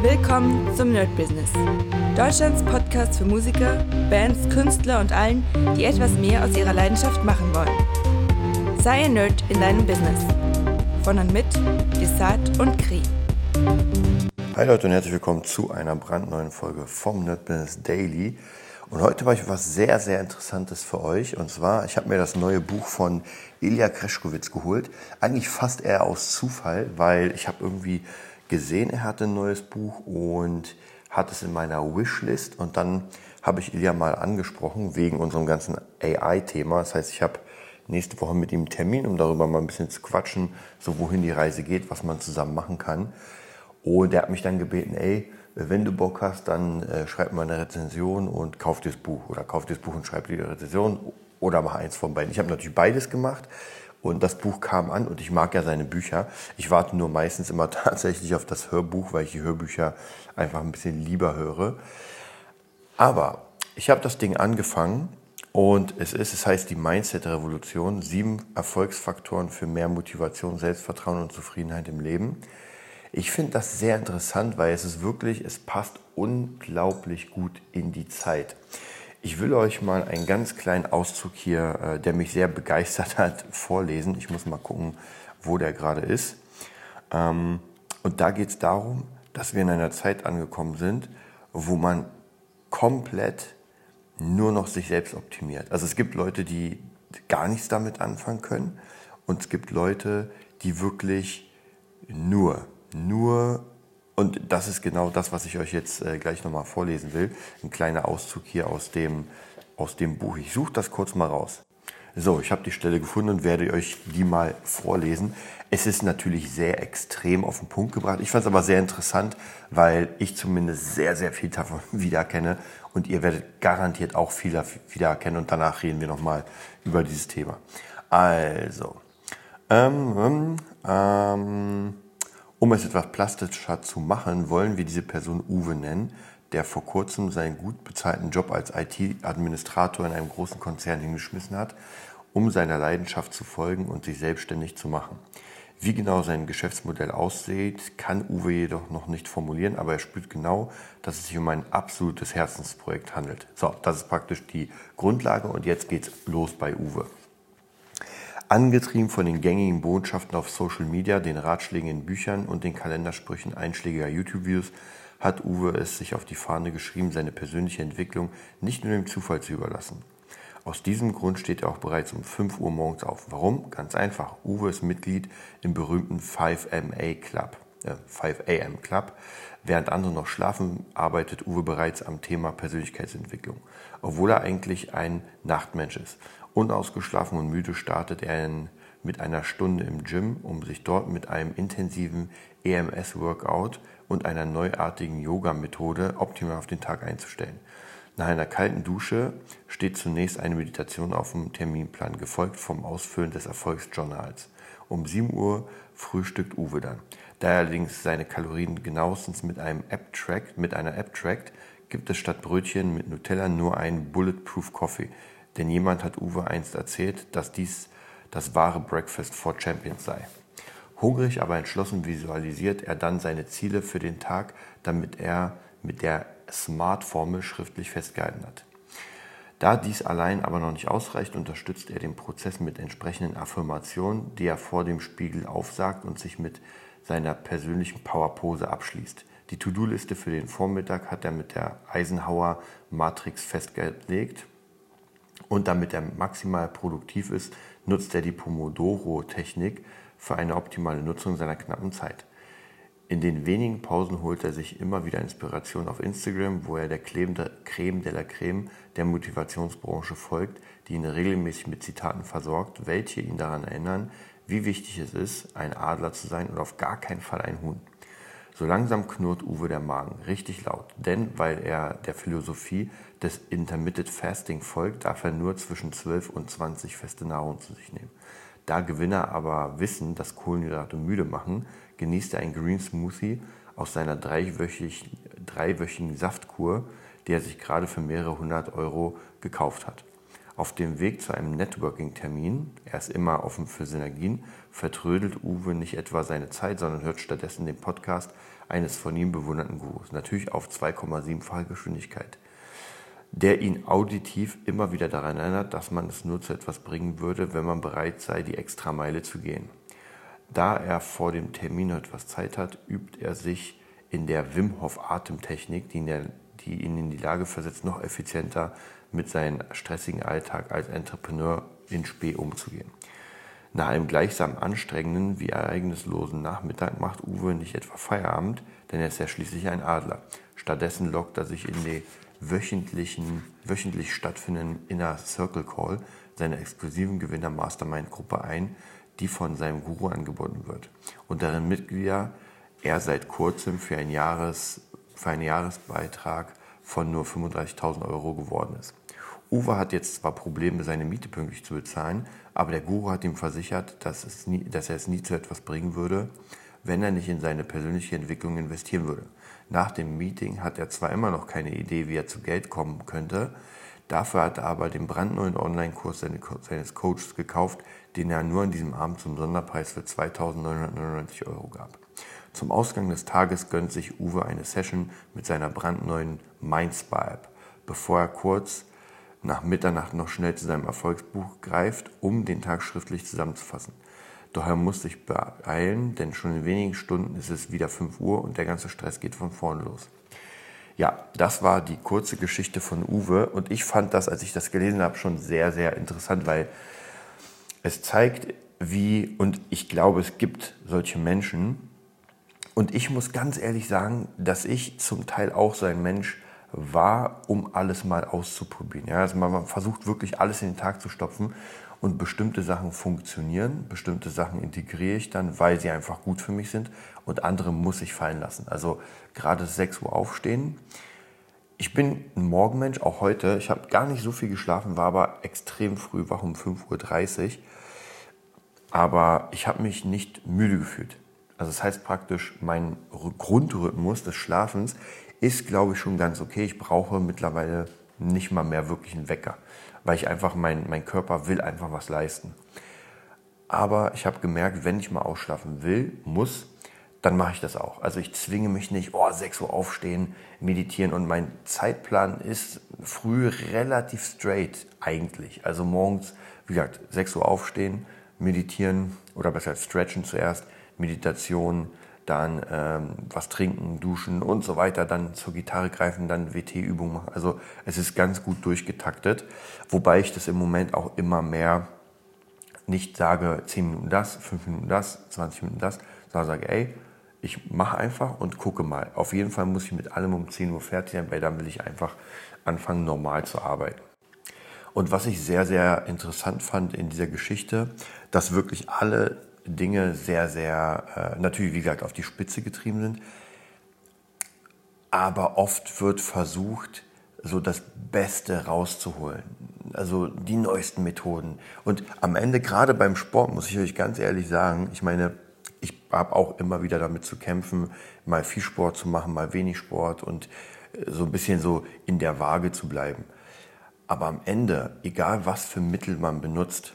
Willkommen zum Nerd Business. Deutschlands Podcast für Musiker, Bands, Künstler und allen, die etwas mehr aus ihrer Leidenschaft machen wollen. Sei ein Nerd in deinem Business. Von und mit Desart und Kri. Hi Leute und herzlich willkommen zu einer brandneuen Folge vom Nerd Business Daily. Und heute habe ich was sehr, sehr Interessantes für euch. Und zwar, ich habe mir das neue Buch von Ilya Kreschkowitz geholt. Eigentlich fast eher aus Zufall, weil ich habe irgendwie gesehen, er hatte ein neues Buch und hat es in meiner Wishlist und dann habe ich Ilja mal angesprochen wegen unserem ganzen AI-Thema. Das heißt, ich habe nächste Woche mit ihm einen Termin, um darüber mal ein bisschen zu quatschen, so wohin die Reise geht, was man zusammen machen kann. Und er hat mich dann gebeten, ey, wenn du Bock hast, dann äh, schreib mal eine Rezension und kauf dir das Buch oder kauf dir das Buch und schreib dir die Rezension oder mach eins von beiden. Ich habe natürlich beides gemacht und das Buch kam an und ich mag ja seine Bücher. Ich warte nur meistens immer tatsächlich auf das Hörbuch, weil ich die Hörbücher einfach ein bisschen lieber höre. Aber ich habe das Ding angefangen und es ist, es heißt die Mindset-Revolution, sieben Erfolgsfaktoren für mehr Motivation, Selbstvertrauen und Zufriedenheit im Leben. Ich finde das sehr interessant, weil es ist wirklich, es passt unglaublich gut in die Zeit. Ich will euch mal einen ganz kleinen Auszug hier, äh, der mich sehr begeistert hat, vorlesen. Ich muss mal gucken, wo der gerade ist. Ähm, und da geht es darum, dass wir in einer Zeit angekommen sind, wo man komplett nur noch sich selbst optimiert. Also es gibt Leute, die gar nichts damit anfangen können und es gibt Leute, die wirklich nur, nur und das ist genau das, was ich euch jetzt äh, gleich nochmal vorlesen will. Ein kleiner Auszug hier aus dem, aus dem Buch. Ich suche das kurz mal raus. So, ich habe die Stelle gefunden und werde euch die mal vorlesen. Es ist natürlich sehr extrem auf den Punkt gebracht. Ich fand es aber sehr interessant, weil ich zumindest sehr, sehr viel davon wiedererkenne und ihr werdet garantiert auch viel wiedererkennen und danach reden wir nochmal über dieses Thema. Also, ähm, ähm, ähm um es etwas plastischer zu machen, wollen wir diese Person Uwe nennen, der vor kurzem seinen gut bezahlten Job als IT-Administrator in einem großen Konzern hingeschmissen hat, um seiner Leidenschaft zu folgen und sich selbstständig zu machen. Wie genau sein Geschäftsmodell aussieht, kann Uwe jedoch noch nicht formulieren, aber er spürt genau, dass es sich um ein absolutes Herzensprojekt handelt. So, das ist praktisch die Grundlage und jetzt geht's los bei Uwe. Angetrieben von den gängigen Botschaften auf Social Media, den Ratschlägen in Büchern und den Kalendersprüchen einschlägiger YouTube-Videos hat Uwe es sich auf die Fahne geschrieben, seine persönliche Entwicklung nicht nur dem Zufall zu überlassen. Aus diesem Grund steht er auch bereits um 5 Uhr morgens auf. Warum? Ganz einfach. Uwe ist Mitglied im berühmten 5MA Club. Äh, 5am Club. Während andere noch schlafen, arbeitet Uwe bereits am Thema Persönlichkeitsentwicklung, obwohl er eigentlich ein Nachtmensch ist. Unausgeschlafen und müde startet er mit einer Stunde im Gym, um sich dort mit einem intensiven EMS-Workout und einer neuartigen Yoga-Methode optimal auf den Tag einzustellen. Nach einer kalten Dusche steht zunächst eine Meditation auf dem Terminplan, gefolgt vom Ausfüllen des Erfolgsjournals. Um 7 Uhr frühstückt Uwe dann. Da er allerdings seine Kalorien genauestens mit einem App-Track, mit einer App trackt, gibt es statt Brötchen mit Nutella nur einen Bulletproof Coffee, denn jemand hat Uwe einst erzählt, dass dies das wahre Breakfast for Champions sei. Hungrig, aber entschlossen visualisiert er dann seine Ziele für den Tag, damit er mit der Smart-Formel schriftlich festgehalten hat. Da dies allein aber noch nicht ausreicht, unterstützt er den Prozess mit entsprechenden Affirmationen, die er vor dem Spiegel aufsagt und sich mit seiner persönlichen Powerpose abschließt. Die To-Do-Liste für den Vormittag hat er mit der Eisenhower Matrix festgelegt und damit er maximal produktiv ist, nutzt er die Pomodoro-Technik für eine optimale Nutzung seiner knappen Zeit. In den wenigen Pausen holt er sich immer wieder Inspiration auf Instagram, wo er der Creme de la Creme der Motivationsbranche folgt, die ihn regelmäßig mit Zitaten versorgt, welche ihn daran erinnern, wie wichtig es ist, ein Adler zu sein und auf gar keinen Fall ein Huhn. So langsam knurrt Uwe der Magen, richtig laut, denn weil er der Philosophie des Intermittent Fasting folgt, darf er nur zwischen 12 und 20 feste Nahrung zu sich nehmen. Da Gewinner aber wissen, dass Kohlenhydrate müde machen, genießt er einen Green Smoothie aus seiner dreiwöchigen, Saftkur, die er sich gerade für mehrere hundert Euro gekauft hat. Auf dem Weg zu einem Networking-Termin, er ist immer offen für Synergien, vertrödelt Uwe nicht etwa seine Zeit, sondern hört stattdessen den Podcast eines von ihm bewunderten Gurus, natürlich auf 2,7-fache Geschwindigkeit, der ihn auditiv immer wieder daran erinnert, dass man es nur zu etwas bringen würde, wenn man bereit sei, die extra Meile zu gehen. Da er vor dem Termin etwas Zeit hat, übt er sich in der Wim Hof Atemtechnik, die, der, die ihn in die Lage versetzt, noch effizienter mit seinem stressigen Alltag als Entrepreneur in Spee umzugehen. Nach einem gleichsam anstrengenden wie ereignislosen Nachmittag macht Uwe nicht etwa Feierabend, denn er ist ja schließlich ein Adler. Stattdessen lockt er sich in die wöchentlichen, wöchentlich stattfindenden Inner Circle Call seiner exklusiven Gewinner Mastermind Gruppe ein, die von seinem Guru angeboten wird und deren Mitglieder er seit kurzem für, ein Jahres, für einen Jahresbeitrag von nur 35.000 Euro geworden ist. Uwe hat jetzt zwar Probleme, seine Miete pünktlich zu bezahlen, aber der Guru hat ihm versichert, dass, nie, dass er es nie zu etwas bringen würde, wenn er nicht in seine persönliche Entwicklung investieren würde. Nach dem Meeting hat er zwar immer noch keine Idee, wie er zu Geld kommen könnte, dafür hat er aber den brandneuen Online-Kurs seines Coaches gekauft, den er nur an diesem Abend zum Sonderpreis für 2.999 Euro gab. Zum Ausgang des Tages gönnt sich Uwe eine Session mit seiner brandneuen Mindspa-App, bevor er kurz nach Mitternacht noch schnell zu seinem Erfolgsbuch greift, um den Tag schriftlich zusammenzufassen. Doch er muss sich beeilen, denn schon in wenigen Stunden ist es wieder 5 Uhr und der ganze Stress geht von vorn los. Ja, das war die kurze Geschichte von Uwe und ich fand das, als ich das gelesen habe, schon sehr, sehr interessant, weil es zeigt, wie, und ich glaube, es gibt solche Menschen, und ich muss ganz ehrlich sagen, dass ich zum Teil auch so ein Mensch war, um alles mal auszuprobieren. Ja, also man versucht wirklich alles in den Tag zu stopfen und bestimmte Sachen funktionieren, bestimmte Sachen integriere ich dann, weil sie einfach gut für mich sind und andere muss ich fallen lassen. Also gerade 6 Uhr aufstehen. Ich bin ein Morgenmensch, auch heute. Ich habe gar nicht so viel geschlafen, war aber extrem früh wach um 5.30 Uhr. Aber ich habe mich nicht müde gefühlt. Also das heißt praktisch, mein Grundrhythmus des Schlafens ist, glaube ich, schon ganz okay. Ich brauche mittlerweile nicht mal mehr wirklich einen Wecker, weil ich einfach, mein, mein Körper will einfach was leisten. Aber ich habe gemerkt, wenn ich mal ausschlafen will, muss, dann mache ich das auch. Also ich zwinge mich nicht, oh, 6 Uhr aufstehen, meditieren und mein Zeitplan ist früh relativ straight eigentlich. Also morgens, wie gesagt, 6 Uhr aufstehen, meditieren oder besser stretchen zuerst, Meditation, dann ähm, was trinken, duschen und so weiter, dann zur Gitarre greifen, dann WT-Übungen machen. Also es ist ganz gut durchgetaktet, wobei ich das im Moment auch immer mehr nicht sage, 10 Minuten das, 5 Minuten das, 20 Minuten das, sondern sage, ey, ich mache einfach und gucke mal. Auf jeden Fall muss ich mit allem um 10 Uhr fertig sein, weil dann will ich einfach anfangen, normal zu arbeiten. Und was ich sehr, sehr interessant fand in dieser Geschichte, dass wirklich alle Dinge sehr, sehr, äh, natürlich wie gesagt, auf die Spitze getrieben sind. Aber oft wird versucht, so das Beste rauszuholen. Also die neuesten Methoden. Und am Ende, gerade beim Sport, muss ich euch ganz ehrlich sagen, ich meine, ich habe auch immer wieder damit zu kämpfen, mal viel Sport zu machen, mal wenig Sport und äh, so ein bisschen so in der Waage zu bleiben. Aber am Ende, egal was für Mittel man benutzt,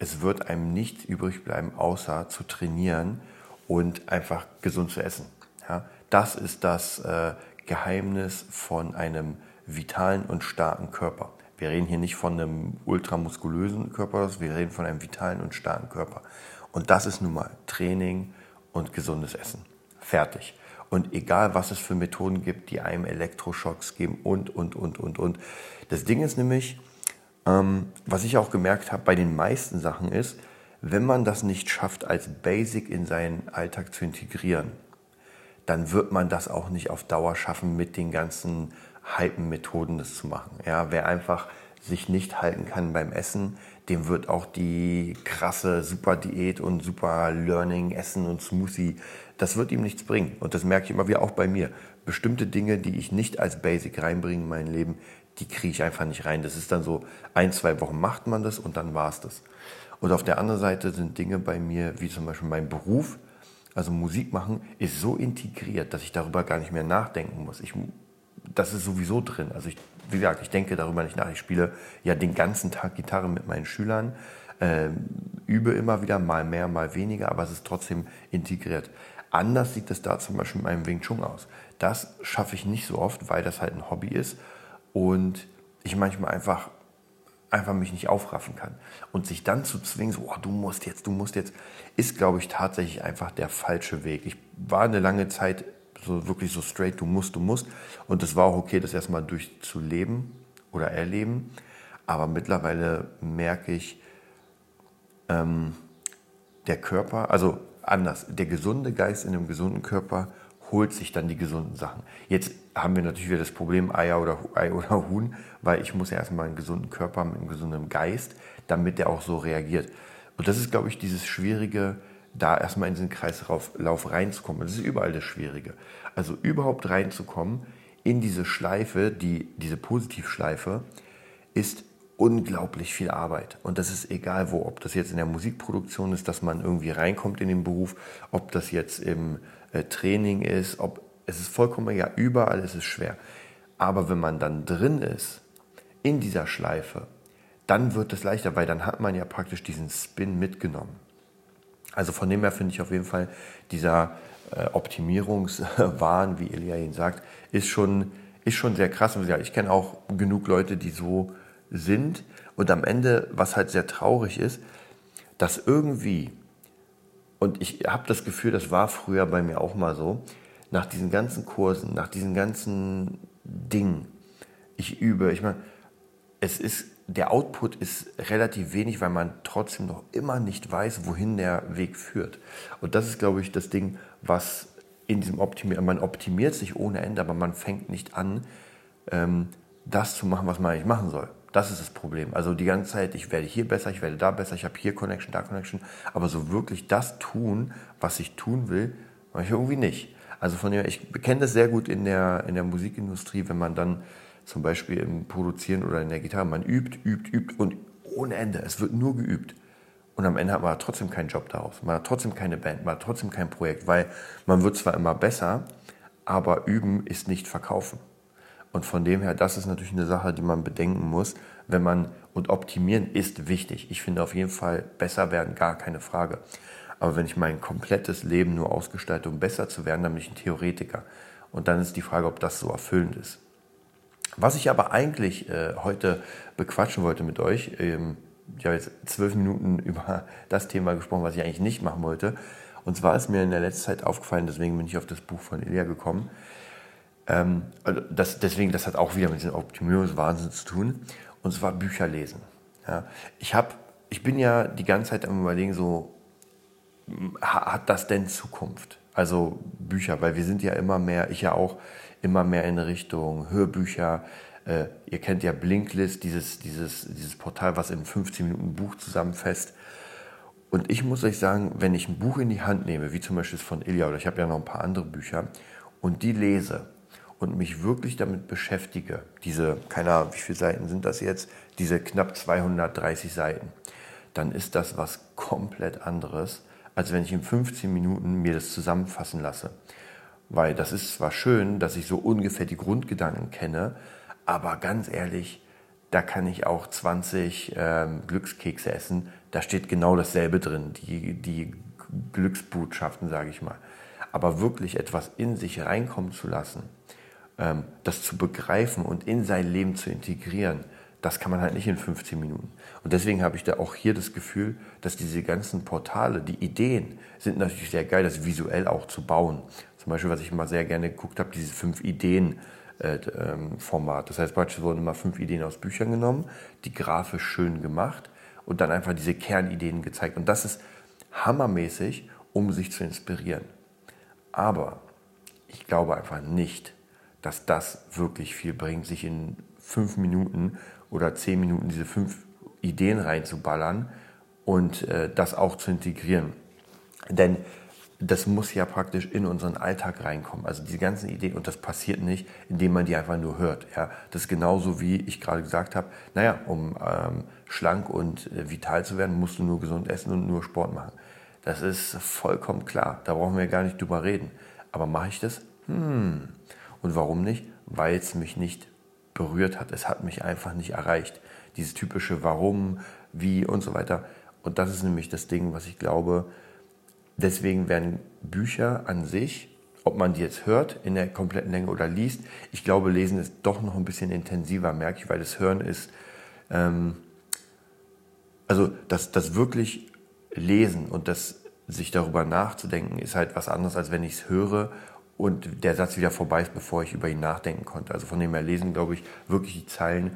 es wird einem nichts übrig bleiben, außer zu trainieren und einfach gesund zu essen. Ja, das ist das äh, Geheimnis von einem vitalen und starken Körper. Wir reden hier nicht von einem ultramuskulösen Körper, wir reden von einem vitalen und starken Körper. Und das ist nun mal Training und gesundes Essen. Fertig. Und egal, was es für Methoden gibt, die einem Elektroschocks geben und, und, und, und, und. Das Ding ist nämlich, ähm, was ich auch gemerkt habe bei den meisten Sachen ist, wenn man das nicht schafft, als Basic in seinen Alltag zu integrieren, dann wird man das auch nicht auf Dauer schaffen, mit den ganzen Hypen-Methoden das zu machen. Ja, wer einfach sich nicht halten kann beim Essen, dem wird auch die krasse super Diät und super Learning, Essen und Smoothie, das wird ihm nichts bringen. Und das merke ich immer wieder auch bei mir. Bestimmte Dinge, die ich nicht als Basic reinbringe in mein Leben, die kriege ich einfach nicht rein. Das ist dann so, ein, zwei Wochen macht man das und dann war es das. Und auf der anderen Seite sind Dinge bei mir, wie zum Beispiel mein Beruf, also Musik machen, ist so integriert, dass ich darüber gar nicht mehr nachdenken muss. Ich, das ist sowieso drin. Also ich wie gesagt, ich denke darüber nicht nach. Ich spiele ja den ganzen Tag Gitarre mit meinen Schülern, äh, übe immer wieder, mal mehr, mal weniger, aber es ist trotzdem integriert. Anders sieht es da zum Beispiel mit meinem Wing Chun aus. Das schaffe ich nicht so oft, weil das halt ein Hobby ist und ich manchmal einfach einfach mich nicht aufraffen kann. Und sich dann zu zwingen, so, oh, du musst jetzt, du musst jetzt, ist, glaube ich, tatsächlich einfach der falsche Weg. Ich war eine lange Zeit so wirklich so straight, du musst, du musst. Und es war auch okay, das erstmal durchzuleben oder erleben. Aber mittlerweile merke ich, ähm, der Körper, also anders, der gesunde Geist in einem gesunden Körper holt sich dann die gesunden Sachen. Jetzt haben wir natürlich wieder das Problem Eier oder, Ei oder Huhn, weil ich muss ja erstmal einen gesunden Körper mit einem gesunden Geist, damit der auch so reagiert. Und das ist, glaube ich, dieses Schwierige, da erstmal in diesen Kreislauf reinzukommen. Das ist überall das Schwierige. Also überhaupt reinzukommen in diese Schleife, die, diese Positivschleife, ist unglaublich viel Arbeit. Und das ist egal wo, ob das jetzt in der Musikproduktion ist, dass man irgendwie reinkommt in den Beruf, ob das jetzt im äh, Training ist, ob es ist vollkommen egal, überall ist es schwer. Aber wenn man dann drin ist, in dieser Schleife, dann wird es leichter, weil dann hat man ja praktisch diesen Spin mitgenommen. Also von dem her finde ich auf jeden Fall dieser äh, Optimierungswahn, wie Elia ihn sagt, ist schon, ist schon sehr krass. Und ich kenne auch genug Leute, die so sind. Und am Ende, was halt sehr traurig ist, dass irgendwie, und ich habe das Gefühl, das war früher bei mir auch mal so, nach diesen ganzen Kursen, nach diesen ganzen Dingen, ich übe, ich meine, es ist der Output ist relativ wenig, weil man trotzdem noch immer nicht weiß, wohin der Weg führt. Und das ist, glaube ich, das Ding, was in diesem Optimieren, man optimiert sich ohne Ende, aber man fängt nicht an, ähm, das zu machen, was man eigentlich machen soll. Das ist das Problem. Also die ganze Zeit, ich werde hier besser, ich werde da besser, ich habe hier Connection, da Connection, aber so wirklich das tun, was ich tun will, mache ich irgendwie nicht. Also von dem, ich kenne das sehr gut in der, in der Musikindustrie, wenn man dann zum Beispiel im Produzieren oder in der Gitarre, man übt, übt, übt und ohne Ende. Es wird nur geübt. Und am Ende hat man trotzdem keinen Job daraus. Man hat trotzdem keine Band, man hat trotzdem kein Projekt, weil man wird zwar immer besser, aber üben ist nicht verkaufen. Und von dem her, das ist natürlich eine Sache, die man bedenken muss, wenn man, und optimieren ist wichtig. Ich finde auf jeden Fall besser werden, gar keine Frage. Aber wenn ich mein komplettes Leben nur ausgestalte, um besser zu werden, dann bin ich ein Theoretiker. Und dann ist die Frage, ob das so erfüllend ist. Was ich aber eigentlich äh, heute bequatschen wollte mit euch, ähm, ich habe jetzt zwölf Minuten über das Thema gesprochen, was ich eigentlich nicht machen wollte. Und zwar ist mir in der letzten Zeit aufgefallen, deswegen bin ich auf das Buch von Elia gekommen. Ähm, also das, deswegen, das hat auch wieder mit diesem Optimierungswahnsinn zu tun. Und zwar Bücher lesen. Ja, ich, hab, ich bin ja die ganze Zeit am Überlegen, so, hat das denn Zukunft? Also Bücher, weil wir sind ja immer mehr, ich ja auch, immer mehr in Richtung Hörbücher. Äh, ihr kennt ja Blinklist, dieses, dieses, dieses Portal, was in 15 Minuten Buch zusammenfasst. Und ich muss euch sagen, wenn ich ein Buch in die Hand nehme, wie zum Beispiel das von Ilja oder ich habe ja noch ein paar andere Bücher, und die lese und mich wirklich damit beschäftige, diese, keine Ahnung, wie viele Seiten sind das jetzt, diese knapp 230 Seiten, dann ist das was komplett anderes, als wenn ich in 15 Minuten mir das zusammenfassen lasse. Weil das ist zwar schön, dass ich so ungefähr die Grundgedanken kenne, aber ganz ehrlich, da kann ich auch 20 ähm, Glückskekse essen. Da steht genau dasselbe drin, die, die Glücksbotschaften, sage ich mal. Aber wirklich etwas in sich reinkommen zu lassen, ähm, das zu begreifen und in sein Leben zu integrieren, das kann man halt nicht in 15 Minuten. Und deswegen habe ich da auch hier das Gefühl, dass diese ganzen Portale, die Ideen sind natürlich sehr geil, das visuell auch zu bauen. Zum Beispiel, was ich immer sehr gerne geguckt habe, diese fünf Ideen. Äh, ähm, Format. Das heißt, beispielsweise wurden immer fünf Ideen aus Büchern genommen, die grafisch schön gemacht und dann einfach diese Kernideen gezeigt. Und das ist hammermäßig, um sich zu inspirieren. Aber ich glaube einfach nicht, dass das wirklich viel bringt, sich in fünf Minuten oder zehn Minuten diese fünf Ideen reinzuballern und äh, das auch zu integrieren. Denn das muss ja praktisch in unseren Alltag reinkommen. Also diese ganzen Ideen, und das passiert nicht, indem man die einfach nur hört. Ja, das ist genauso wie ich gerade gesagt habe, naja, um ähm, schlank und äh, vital zu werden, musst du nur gesund essen und nur Sport machen. Das ist vollkommen klar, da brauchen wir gar nicht drüber reden. Aber mache ich das? Hm. Und warum nicht? Weil es mich nicht berührt hat. Es hat mich einfach nicht erreicht. Dieses typische Warum, wie und so weiter. Und das ist nämlich das Ding, was ich glaube. Deswegen werden Bücher an sich, ob man die jetzt hört in der kompletten Länge oder liest, ich glaube, Lesen ist doch noch ein bisschen intensiver, merke ich, weil das Hören ist, ähm, also das, das wirklich Lesen und das sich darüber nachzudenken, ist halt was anderes, als wenn ich es höre und der Satz wieder vorbei ist, bevor ich über ihn nachdenken konnte. Also von dem her lesen, glaube ich, wirklich die Zeilen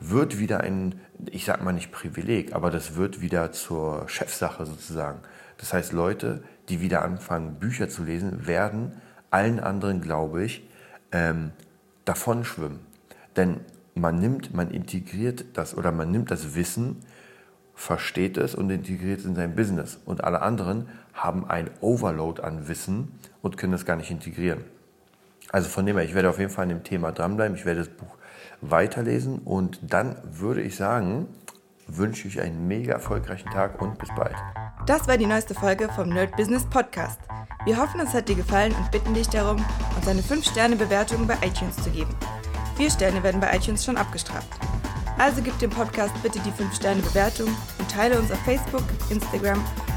wird wieder ein, ich sag mal nicht Privileg, aber das wird wieder zur Chefsache sozusagen. Das heißt, Leute, die wieder anfangen, Bücher zu lesen, werden allen anderen, glaube ich, ähm, davon schwimmen. Denn man nimmt, man integriert das oder man nimmt das Wissen, versteht es und integriert es in sein Business. Und alle anderen haben ein Overload an Wissen und können das gar nicht integrieren. Also von dem her, ich werde auf jeden Fall an dem Thema dranbleiben. Ich werde das Buch weiterlesen und dann würde ich sagen, wünsche ich einen mega erfolgreichen Tag und bis bald. Das war die neueste Folge vom Nerd Business Podcast. Wir hoffen, es hat dir gefallen und bitten dich darum, uns eine 5-Sterne-Bewertung bei iTunes zu geben. Vier Sterne werden bei iTunes schon abgestraft. Also gib dem Podcast bitte die 5-Sterne-Bewertung und teile uns auf Facebook, Instagram